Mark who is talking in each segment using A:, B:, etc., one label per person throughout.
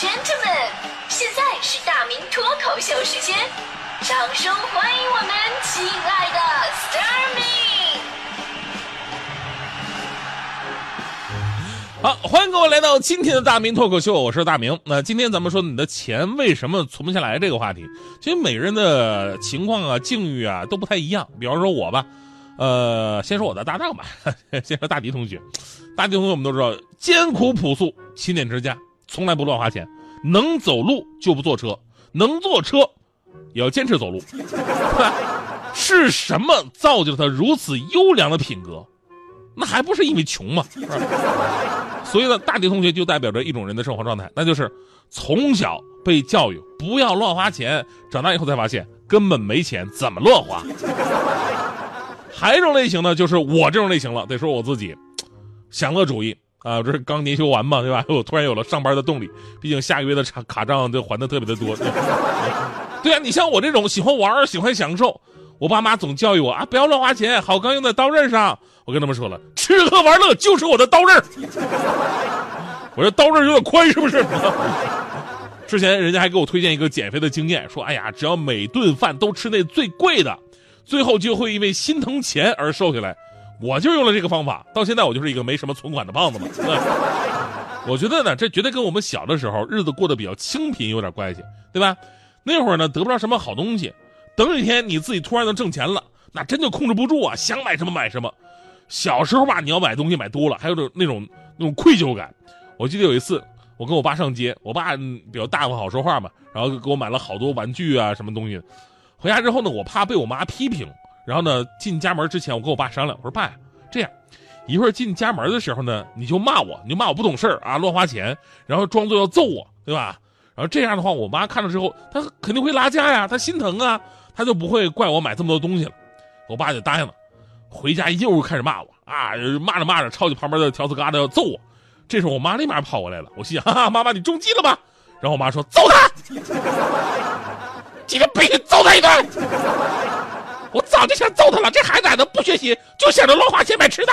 A: gentlemen，现在是大明脱口秀时间，掌声欢迎我们亲爱的 Starmi。
B: 好，欢迎各位来到今天的大明脱口秀，我是大明。那今天咱们说你的钱为什么存不下来这个话题，其实每个人的情况啊、境遇啊都不太一样。比方说我吧，呃，先说我的搭档吧，先说大迪同学。大迪同学我们都知道，艰苦朴素、勤俭持家，从来不乱花钱，能走路就不坐车，能坐车也要坚持走路。是什么造就了他如此优良的品格？那还不是因为穷吗？所以呢，大迪同学就代表着一种人的生活状态，那就是从小被教育不要乱花钱，长大以后才发现根本没钱，怎么乱花？还有一种类型呢，就是我这种类型了，得说我自己，享乐主义啊，这是刚年休完嘛，对吧？我突然有了上班的动力，毕竟下个月的卡卡账就还的特别的多。对啊，你像我这种喜欢玩、喜欢享受，我爸妈总教育我啊，不要乱花钱，好钢用在刀刃上。我跟他们说了，吃喝玩乐就是我的刀刃。我这刀刃有点宽，是不是？之前人家还给我推荐一个减肥的经验，说哎呀，只要每顿饭都吃那最贵的，最后就会因为心疼钱而瘦下来。我就用了这个方法，到现在我就是一个没什么存款的胖子嘛。我觉得呢，这绝对跟我们小的时候日子过得比较清贫有点关系，对吧？那会儿呢，得不着什么好东西，等有一天你自己突然能挣钱了，那真就控制不住啊，想买什么买什么。小时候吧，你要买东西买多了，还有种那种那种愧疚感。我记得有一次，我跟我爸上街，我爸比较大方好说话嘛，然后给我买了好多玩具啊什么东西。回家之后呢，我怕被我妈批评，然后呢进家门之前，我跟我爸商量，我说爸，这样一会儿进家门的时候呢，你就骂我，你就骂我不懂事啊，乱花钱，然后装作要揍我，对吧？然后这样的话，我妈看了之后，她肯定会拉架呀，她心疼啊，她就不会怪我买这么多东西了。我爸就答应了。回家又开始骂我啊，骂着骂着抄起旁边的条子疙瘩要揍我。这时候我妈立马跑过来了，我心想：哈哈，妈妈你中计了吧？然后我妈说：揍他！今天必须揍他一顿！我早就想揍他了，这孩子咋能不学习，就想着乱花钱买吃的？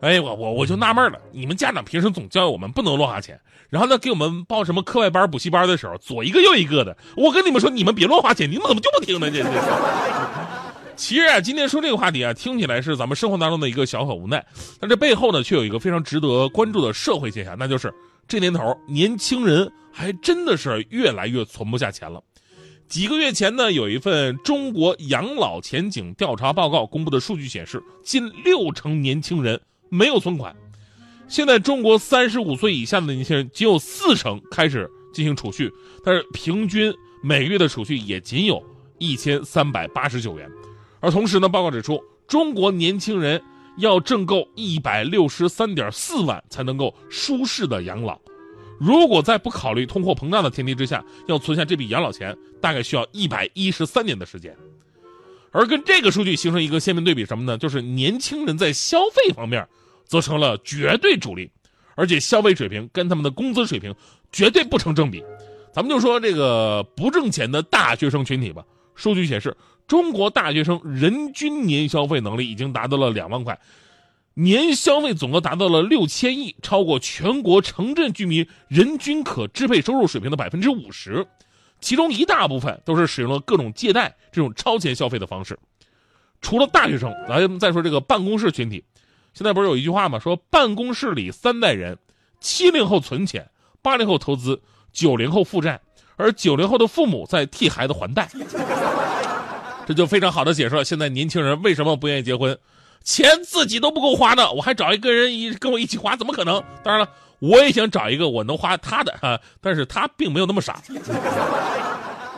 B: 哎，我我我就纳闷了，你们家长平时总教育我们不能乱花钱，然后呢给我们报什么课外班、补习班的时候，左一个右一个的。我跟你们说，你们别乱花钱，你们怎么就不听呢？这这。其实啊，今天说这个话题啊，听起来是咱们生活当中的一个小小无奈，但这背后呢，却有一个非常值得关注的社会现象，那就是这年头年轻人还真的是越来越存不下钱了。几个月前呢，有一份中国养老前景调查报告公布的数据显示，近六成年轻人没有存款。现在中国三十五岁以下的年轻人仅有四成开始进行储蓄，但是平均每个月的储蓄也仅有一千三百八十九元。而同时呢，报告指出，中国年轻人要挣够一百六十三点四万才能够舒适的养老。如果在不考虑通货膨胀的前提之下，要存下这笔养老钱，大概需要一百一十三年的时间。而跟这个数据形成一个鲜明对比，什么呢？就是年轻人在消费方面，则成了绝对主力，而且消费水平跟他们的工资水平绝对不成正比。咱们就说这个不挣钱的大学生群体吧，数据显示。中国大学生人均年消费能力已经达到了两万块，年消费总额达到了六千亿，超过全国城镇居民人均可支配收入水平的百分之五十，其中一大部分都是使用了各种借贷这种超前消费的方式。除了大学生，咱们再说这个办公室群体，现在不是有一句话吗？说办公室里三代人：七零后存钱，八零后投资，九零后负债，而九零后的父母在替孩子还贷。这就非常好的解释了现在年轻人为什么不愿意结婚，钱自己都不够花呢，我还找一个人一跟我一起花，怎么可能？当然了，我也想找一个我能花他的啊，但是他并没有那么傻。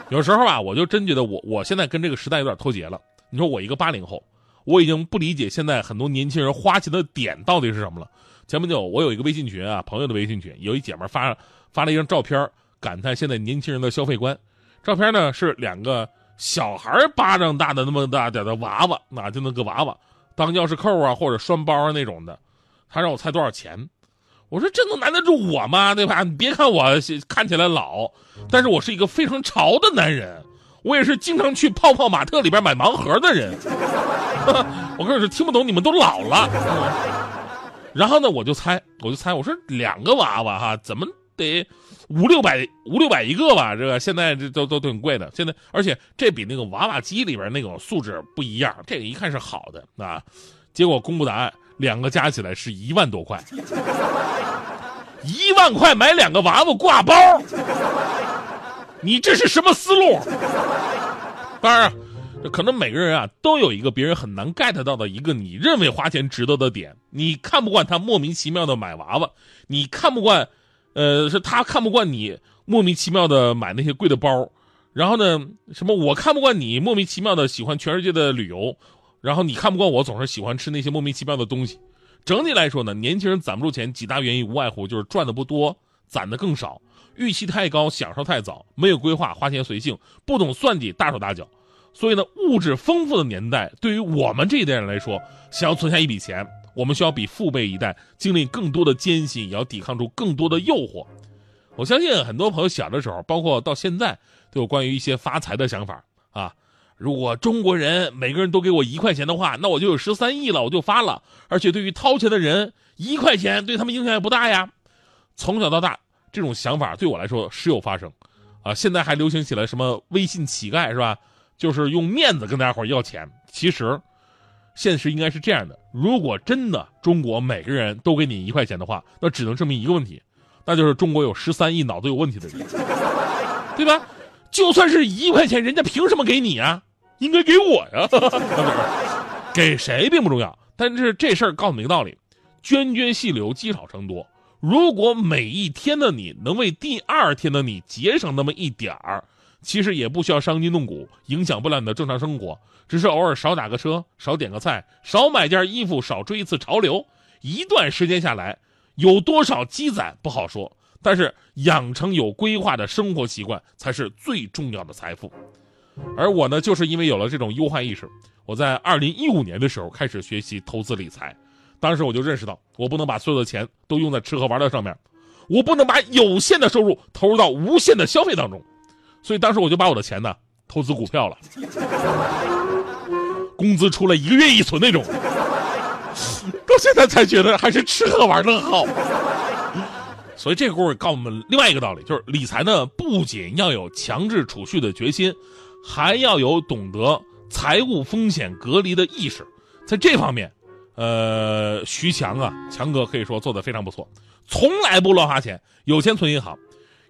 B: 有时候啊，我就真觉得我我现在跟这个时代有点脱节了。你说我一个八零后，我已经不理解现在很多年轻人花钱的点到底是什么了。前不久我有一个微信群啊，朋友的微信群，有一姐们发发了一张照片，感叹现在年轻人的消费观。照片呢是两个。小孩巴掌大的那么大点的娃娃，那就那个娃娃当钥匙扣啊，或者拴包啊那种的。他让我猜多少钱，我说这能难得住我吗？对吧？你别看我看起来老，但是我是一个非常潮的男人。我也是经常去泡泡玛特里边买盲盒的人。我跟你说，听不懂你们都老了。然后呢，我就猜，我就猜，我说两个娃娃哈，怎么？得五六百五六百一个吧，这个现在这都都挺贵的。现在而且这比那个娃娃机里边那种素质不一样，这个一看是好的啊。结果公布答案，两个加起来是一万多块，一万块买两个娃娃挂包，你这是什么思路？当然。可能每个人啊都有一个别人很难 get 到的一个你认为花钱值得的点，你看不惯他莫名其妙的买娃娃，你看不惯，呃，是他看不惯你莫名其妙的买那些贵的包，然后呢，什么我看不惯你莫名其妙的喜欢全世界的旅游，然后你看不惯我总是喜欢吃那些莫名其妙的东西。整体来说呢，年轻人攒不住钱，几大原因无外乎就是赚的不多，攒的更少，预期太高，享受太早，没有规划，花钱随性，不懂算计，大手大脚。所以呢，物质丰富的年代，对于我们这一代人来说，想要存下一笔钱，我们需要比父辈一代经历更多的艰辛，也要抵抗住更多的诱惑。我相信很多朋友小的时候，包括到现在，都有关于一些发财的想法啊。如果中国人每个人都给我一块钱的话，那我就有十三亿了，我就发了。而且对于掏钱的人，一块钱对他们影响也不大呀。从小到大，这种想法对我来说时有发生，啊，现在还流行起来什么微信乞丐是吧？就是用面子跟大家伙要钱，其实，现实应该是这样的：如果真的中国每个人都给你一块钱的话，那只能证明一个问题，那就是中国有十三亿脑子有问题的人，对吧？就算是一块钱，人家凭什么给你啊？应该给我呀，给谁并不重要，但是这事儿告诉你一个道理：涓涓细流，积少成多。如果每一天的你能为第二天的你节省那么一点儿。其实也不需要伤筋动骨，影响不了你的正常生活，只是偶尔少打个车，少点个菜，少买件衣服，少追一次潮流。一段时间下来，有多少积攒不好说，但是养成有规划的生活习惯才是最重要的财富。而我呢，就是因为有了这种忧患意识，我在二零一五年的时候开始学习投资理财。当时我就认识到，我不能把所有的钱都用在吃喝玩乐上面，我不能把有限的收入投入到无限的消费当中。所以当时我就把我的钱呢投资股票了，工资出来一个月一存那种，到现在才觉得还是吃喝玩乐好。所以这个故事告诉我们另外一个道理，就是理财呢不仅要有强制储蓄的决心，还要有懂得财务风险隔离的意识。在这方面，呃，徐强啊，强哥可以说做的非常不错，从来不乱花钱，有钱存银行。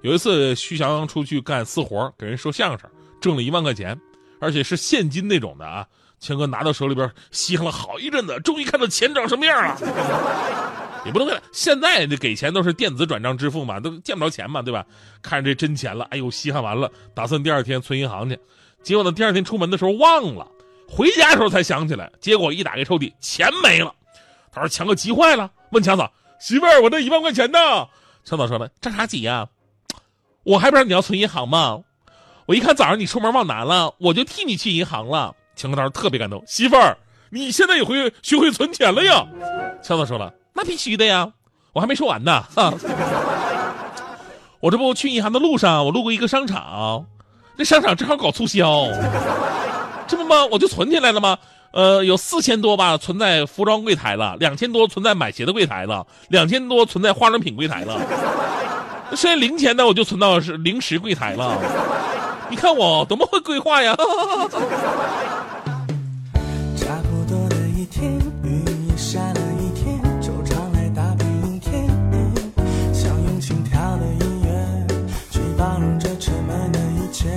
B: 有一次，徐翔出去干私活，给人说相声，挣了一万块钱，而且是现金那种的啊。强哥拿到手里边，稀罕了好一阵子，终于看到钱长什么样了。也不能看，现在这给钱都是电子转账支付嘛，都见不着钱嘛，对吧？看着这真钱了，哎呦，稀罕完了，打算第二天存银行去。结果呢，第二天出门的时候忘了，回家的时候才想起来。结果一打开抽屉，钱没了。他说：“强哥急坏了，问强嫂媳妇儿，我那一万块钱呢？”强嫂说了：“着啥急呀？”我还不知道你要存银行吗？我一看早上你出门忘拿了，我就替你去银行了。强哥当时特别感动，媳妇儿，你现在也会学会存钱了呀？强子说了，那必须的呀，我还没说完呢。我这不去银行的路上，我路过一个商场，那商场正好搞促销，这不吗？我就存起来了吗？呃，有四千多吧，存在服装柜台了；两千多存在买鞋的柜台了；两千多存在化妆品柜台了。剩下零钱呢，我就存到是零食柜台了。你看我多么会规划呀！
C: 差不多的一天，雨也下了一天，就常来打败阴天。想用轻佻的音乐去包容这沉闷的一切。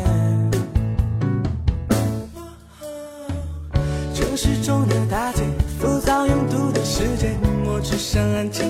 C: 城市中的大街，浮躁拥堵的世界，我只想安静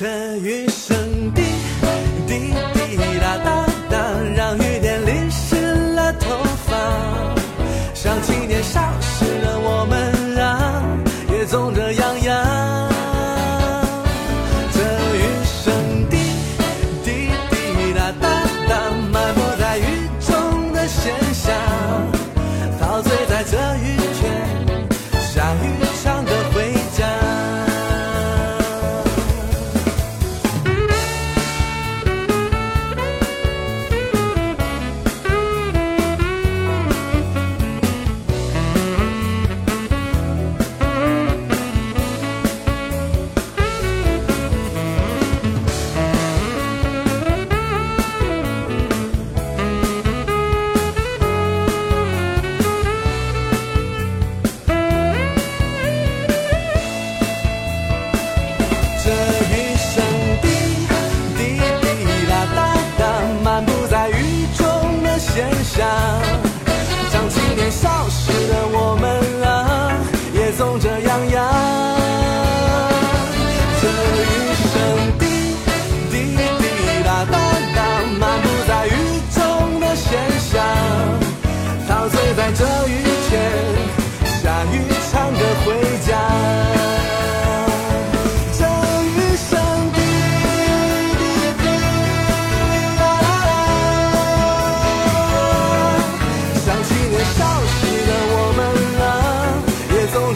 C: 这雨声滴滴滴答答。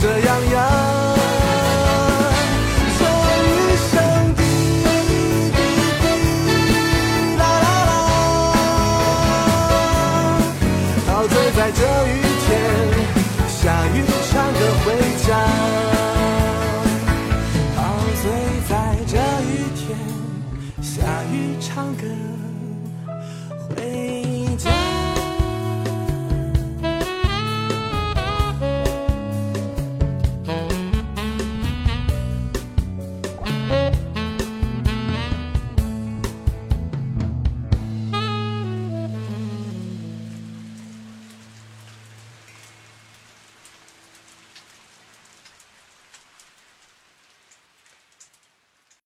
C: 这样呀，从雨滴滴滴，这雨。